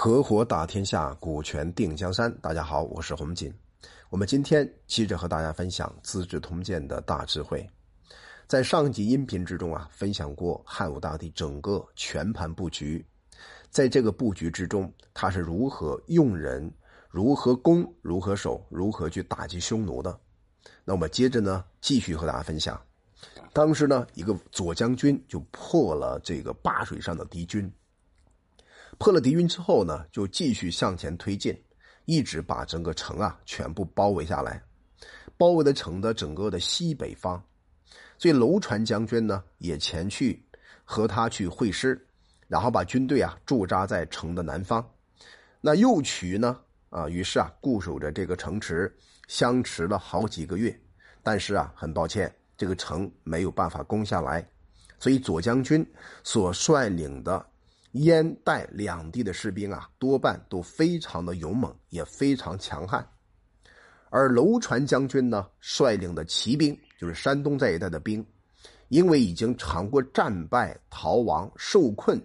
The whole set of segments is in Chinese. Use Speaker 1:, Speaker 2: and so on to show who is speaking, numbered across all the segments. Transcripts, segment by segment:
Speaker 1: 合伙打天下，股权定江山。大家好，我是洪锦。我们今天接着和大家分享《资治通鉴》的大智慧。在上集音频之中啊，分享过汉武大帝整个全盘布局。在这个布局之中，他是如何用人、如何攻、如何守、如何去打击匈奴的。那我们接着呢，继续和大家分享。当时呢，一个左将军就破了这个灞水上的敌军。破了敌军之后呢，就继续向前推进，一直把整个城啊全部包围下来，包围的城的整个的西北方。所以楼船将军呢也前去和他去会师，然后把军队啊驻扎在城的南方。那右渠呢啊，于是啊固守着这个城池，相持了好几个月，但是啊很抱歉，这个城没有办法攻下来。所以左将军所率领的。燕代两地的士兵啊，多半都非常的勇猛，也非常强悍。而楼船将军呢，率领的骑兵，就是山东这一带的兵，因为已经尝过战败、逃亡、受困、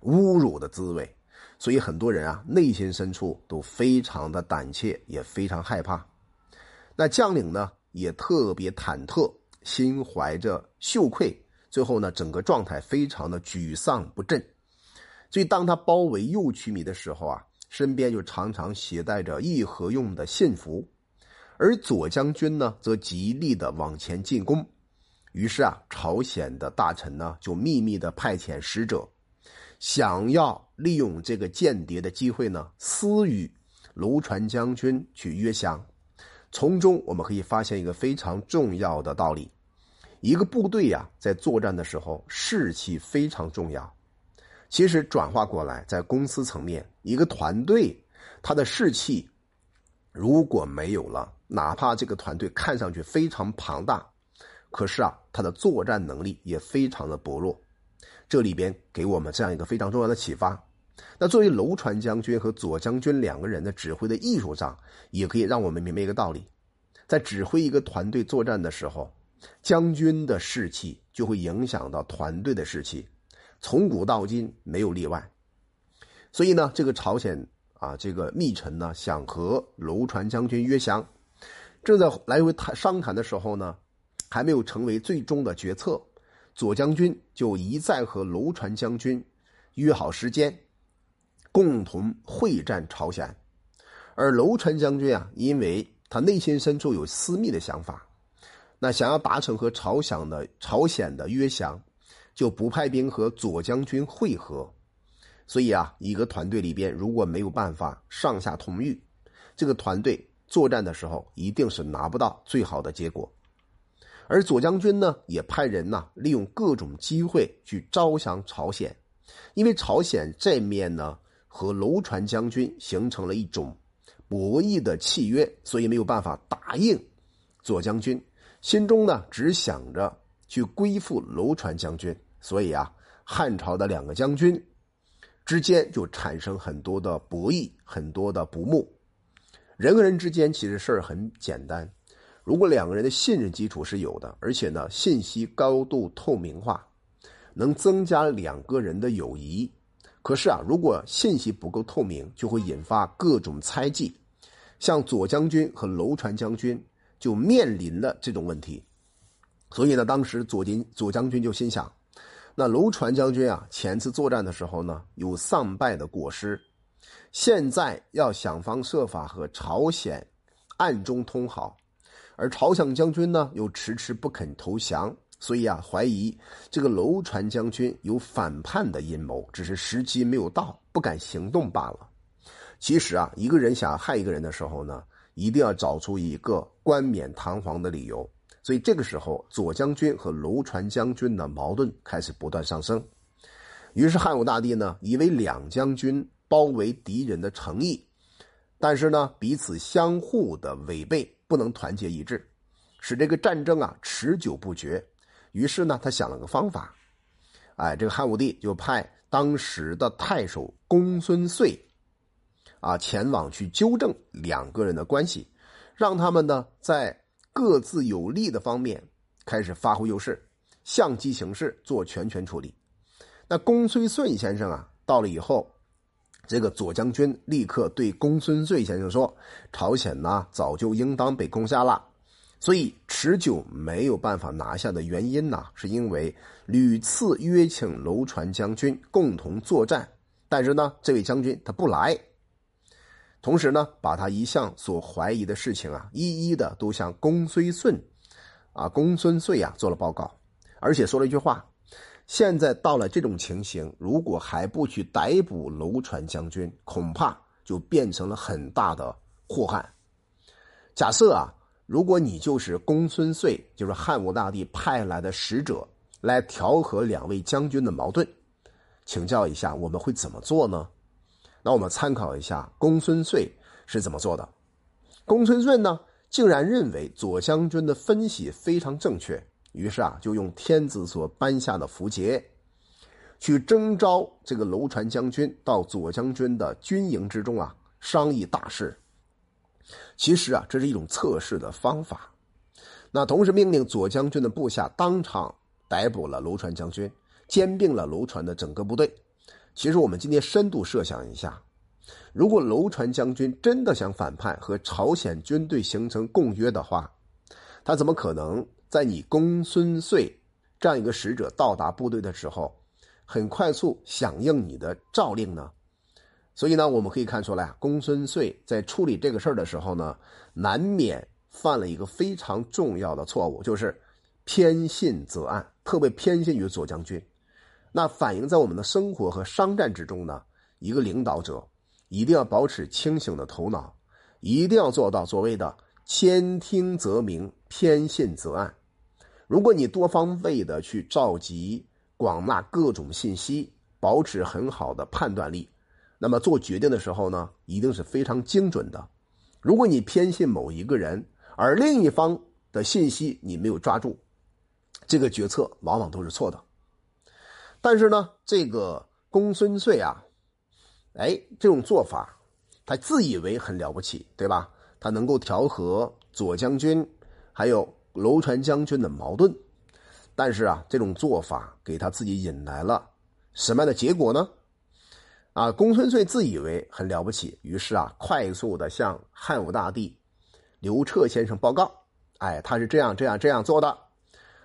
Speaker 1: 侮辱的滋味，所以很多人啊，内心深处都非常的胆怯，也非常害怕。那将领呢，也特别忐忑，心怀着羞愧，最后呢，整个状态非常的沮丧不振。所以，当他包围右曲米的时候啊，身边就常常携带着议和用的信符，而左将军呢，则极力的往前进攻。于是啊，朝鲜的大臣呢，就秘密的派遣使者，想要利用这个间谍的机会呢，私与卢传将军去约降。从中我们可以发现一个非常重要的道理：一个部队呀，在作战的时候，士气非常重要。其实转化过来，在公司层面，一个团队他的士气如果没有了，哪怕这个团队看上去非常庞大，可是啊，他的作战能力也非常的薄弱。这里边给我们这样一个非常重要的启发。那作为楼船将军和左将军两个人的指挥的艺术上，也可以让我们明白一个道理：在指挥一个团队作战的时候，将军的士气就会影响到团队的士气。从古到今没有例外，所以呢，这个朝鲜啊，这个密臣呢，想和楼船将军约降，正在来回谈商谈的时候呢，还没有成为最终的决策，左将军就一再和楼船将军约好时间，共同会战朝鲜，而楼船将军啊，因为他内心深处有私密的想法，那想要达成和朝鲜的朝鲜的约降。就不派兵和左将军会合，所以啊，一个团队里边如果没有办法上下同欲，这个团队作战的时候一定是拿不到最好的结果。而左将军呢，也派人呐，利用各种机会去招降朝鲜，因为朝鲜这面呢和楼船将军形成了一种博弈的契约，所以没有办法答应左将军，心中呢只想着。去归附楼船将军，所以啊，汉朝的两个将军之间就产生很多的博弈，很多的不睦。人和人之间其实事儿很简单，如果两个人的信任基础是有的，而且呢信息高度透明化，能增加两个人的友谊。可是啊，如果信息不够透明，就会引发各种猜忌。像左将军和楼船将军就面临了这种问题。所以呢，当时左金左将军就心想，那楼船将军啊，前次作战的时候呢，有丧败的果实，现在要想方设法和朝鲜暗中通好，而朝鲜将军呢又迟迟不肯投降，所以啊，怀疑这个楼船将军有反叛的阴谋，只是时机没有到，不敢行动罢了。其实啊，一个人想害一个人的时候呢，一定要找出一个冠冕堂皇的理由。所以这个时候，左将军和楼船将军的矛盾开始不断上升。于是汉武大帝呢，以为两将军包围敌人的诚意，但是呢，彼此相互的违背，不能团结一致，使这个战争啊持久不绝。于是呢，他想了个方法，哎，这个汉武帝就派当时的太守公孙遂啊前往去纠正两个人的关系，让他们呢在。各自有利的方面开始发挥优势，相机行事，做全权处理。那公孙顺先生啊，到了以后，这个左将军立刻对公孙遂先生说：“朝鲜呢，早就应当被攻下了。所以持久没有办法拿下的原因呢，是因为屡次约请楼船将军共同作战，但是呢，这位将军他不来。同时呢，把他一向所怀疑的事情啊，一一的都向公孙顺，啊，公孙遂啊做了报告，而且说了一句话。”现在到了这种情形，如果还不去逮捕楼船将军，恐怕就变成了很大的祸害。假设啊，如果你就是公孙遂，就是汉武大帝派来的使者，来调和两位将军的矛盾，请教一下，我们会怎么做呢？那我们参考一下公孙遂是怎么做的。公孙顺呢，竟然认为左将军的分析非常正确。于是啊，就用天子所颁下的符节，去征召这个楼船将军到左将军的军营之中啊，商议大事。其实啊，这是一种测试的方法。那同时命令左将军的部下当场逮捕了楼船将军，兼并了楼船的整个部队。其实我们今天深度设想一下，如果楼船将军真的想反叛和朝鲜军队形成共约的话，他怎么可能？在你公孙遂这样一个使者到达部队的时候，很快速响应你的诏令呢，所以呢，我们可以看出来，公孙遂在处理这个事儿的时候呢，难免犯了一个非常重要的错误，就是偏信则暗，特别偏信于左将军。那反映在我们的生活和商战之中呢，一个领导者一定要保持清醒的头脑，一定要做到所谓的兼听则明，偏信则暗。如果你多方位的去召集、广纳各种信息，保持很好的判断力，那么做决定的时候呢，一定是非常精准的。如果你偏信某一个人，而另一方的信息你没有抓住，这个决策往往都是错的。但是呢，这个公孙遂啊，哎，这种做法，他自以为很了不起，对吧？他能够调和左将军，还有。楼船将军的矛盾，但是啊，这种做法给他自己引来了什么样的结果呢？啊，公孙遂自以为很了不起，于是啊，快速的向汉武大帝刘彻先生报告，哎，他是这样这样这样做的。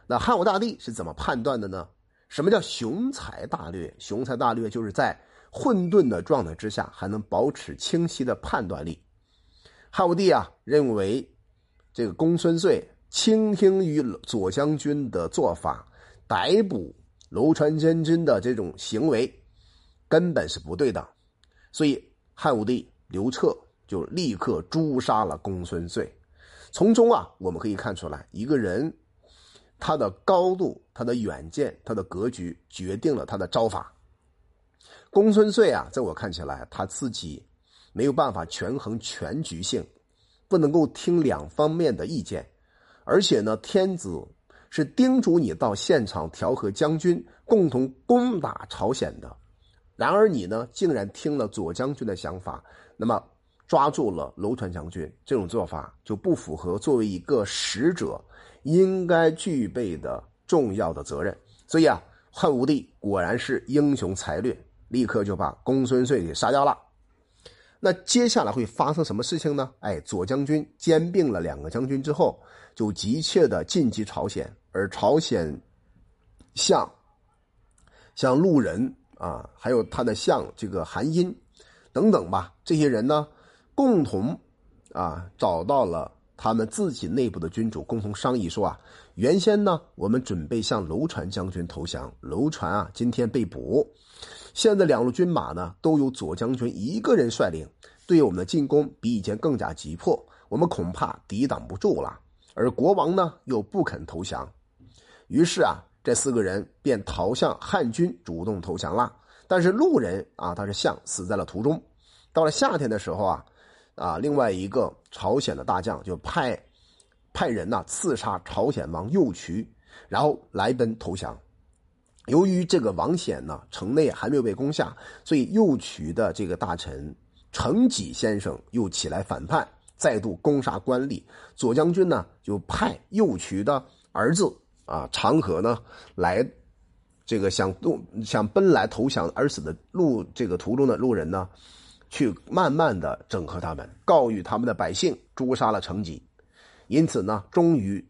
Speaker 1: 那汉武大帝是怎么判断的呢？什么叫雄才大略？雄才大略就是在混沌的状态之下，还能保持清晰的判断力。汉武帝啊，认为这个公孙遂。倾听于左将军的做法，逮捕楼船将军的这种行为，根本是不对的。所以汉武帝刘彻就立刻诛杀了公孙遂。从中啊，我们可以看出来，一个人他的高度、他的远见、他的格局，决定了他的招法。公孙遂啊，在我看起来，他自己没有办法权衡全局性，不能够听两方面的意见。而且呢，天子是叮嘱你到现场调和将军，共同攻打朝鲜的。然而你呢，竟然听了左将军的想法，那么抓住了楼船将军，这种做法就不符合作为一个使者应该具备的重要的责任。所以啊，汉武帝果然是英雄才略，立刻就把公孙遂给杀掉了。那接下来会发生什么事情呢？哎，左将军兼并了两个将军之后。就急切的进击朝鲜，而朝鲜相像陆人啊，还有他的相这个韩殷等等吧，这些人呢，共同啊找到了他们自己内部的君主，共同商议说啊，原先呢我们准备向楼船将军投降，楼船啊今天被捕，现在两路军马呢都由左将军一个人率领，对我们的进攻比以前更加急迫，我们恐怕抵挡不住了。而国王呢又不肯投降，于是啊，这四个人便逃向汉军，主动投降了。但是路人啊，他是像死在了途中。到了夏天的时候啊，啊，另外一个朝鲜的大将就派派人呐刺杀朝鲜王右渠，然后来奔投降。由于这个王显呢城内还没有被攻下，所以右渠的这个大臣程己先生又起来反叛。再度攻杀官吏，左将军呢就派右渠的儿子啊长河呢来这个想动想奔来投降而死的路这个途中的路人呢，去慢慢的整合他们，告谕他们的百姓，诛杀了成吉，因此呢，终于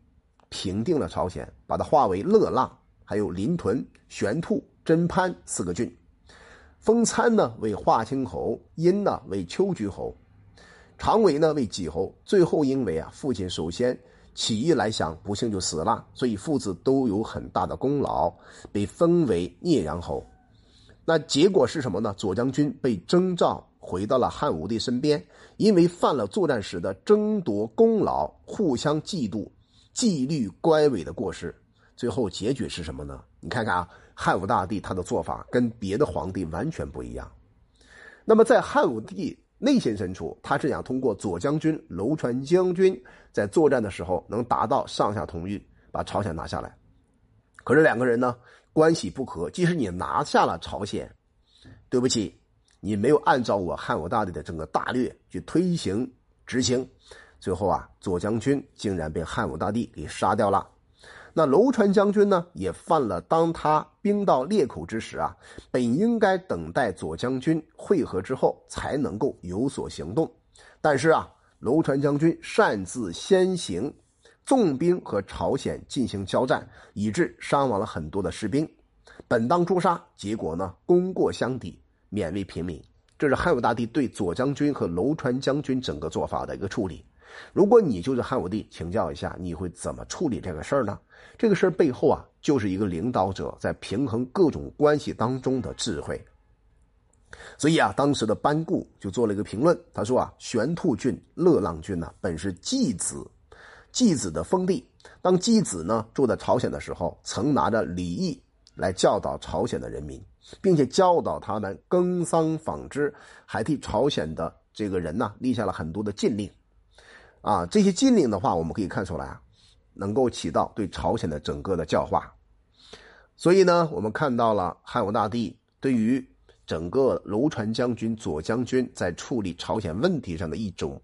Speaker 1: 平定了朝鲜，把它划为乐浪、还有临屯、玄兔、真潘四个郡，封参呢为华清侯，殷呢为秋居侯，常伟呢为己侯。最后因为啊父亲首先。起义来降，不幸就死了，所以父子都有很大的功劳，被封为聂阳侯。那结果是什么呢？左将军被征召回到了汉武帝身边，因为犯了作战时的争夺功劳、互相嫉妒、纪律乖违的过失。最后结局是什么呢？你看看啊，汉武大帝他的做法跟别的皇帝完全不一样。那么在汉武帝。内心深处，他是想通过左将军楼传将军在作战的时候能达到上下同欲，把朝鲜拿下来。可是两个人呢关系不和，即使你拿下了朝鲜，对不起，你没有按照我汉武大帝的整个大略去推行执行，最后啊，左将军竟然被汉武大帝给杀掉了。那楼川将军呢，也犯了当他兵到裂口之时啊，本应该等待左将军会合之后才能够有所行动，但是啊，楼川将军擅自先行，纵兵和朝鲜进行交战，以致伤亡了很多的士兵，本当诛杀，结果呢，功过相抵，免为平民。这是汉武大帝对左将军和楼川将军整个做法的一个处理。如果你就是汉武帝，请教一下，你会怎么处理这个事儿呢？这个事儿背后啊，就是一个领导者在平衡各种关系当中的智慧。所以啊，当时的班固就做了一个评论，他说啊，玄兔郡、乐浪郡呢，本是季子，季子的封地。当季子呢住在朝鲜的时候，曾拿着礼义来教导朝鲜的人民，并且教导他们耕桑纺织，还替朝鲜的这个人呢立下了很多的禁令。啊，这些禁令的话，我们可以看出来啊，能够起到对朝鲜的整个的教化。所以呢，我们看到了汉武大帝对于整个楼船将军、左将军在处理朝鲜问题上的一种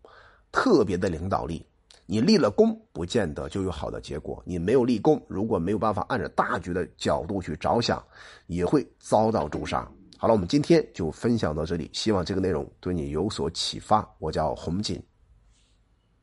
Speaker 1: 特别的领导力。你立了功，不见得就有好的结果；你没有立功，如果没有办法按照大局的角度去着想，也会遭到诛杀。好了，我们今天就分享到这里，希望这个内容对你有所启发。我叫洪锦。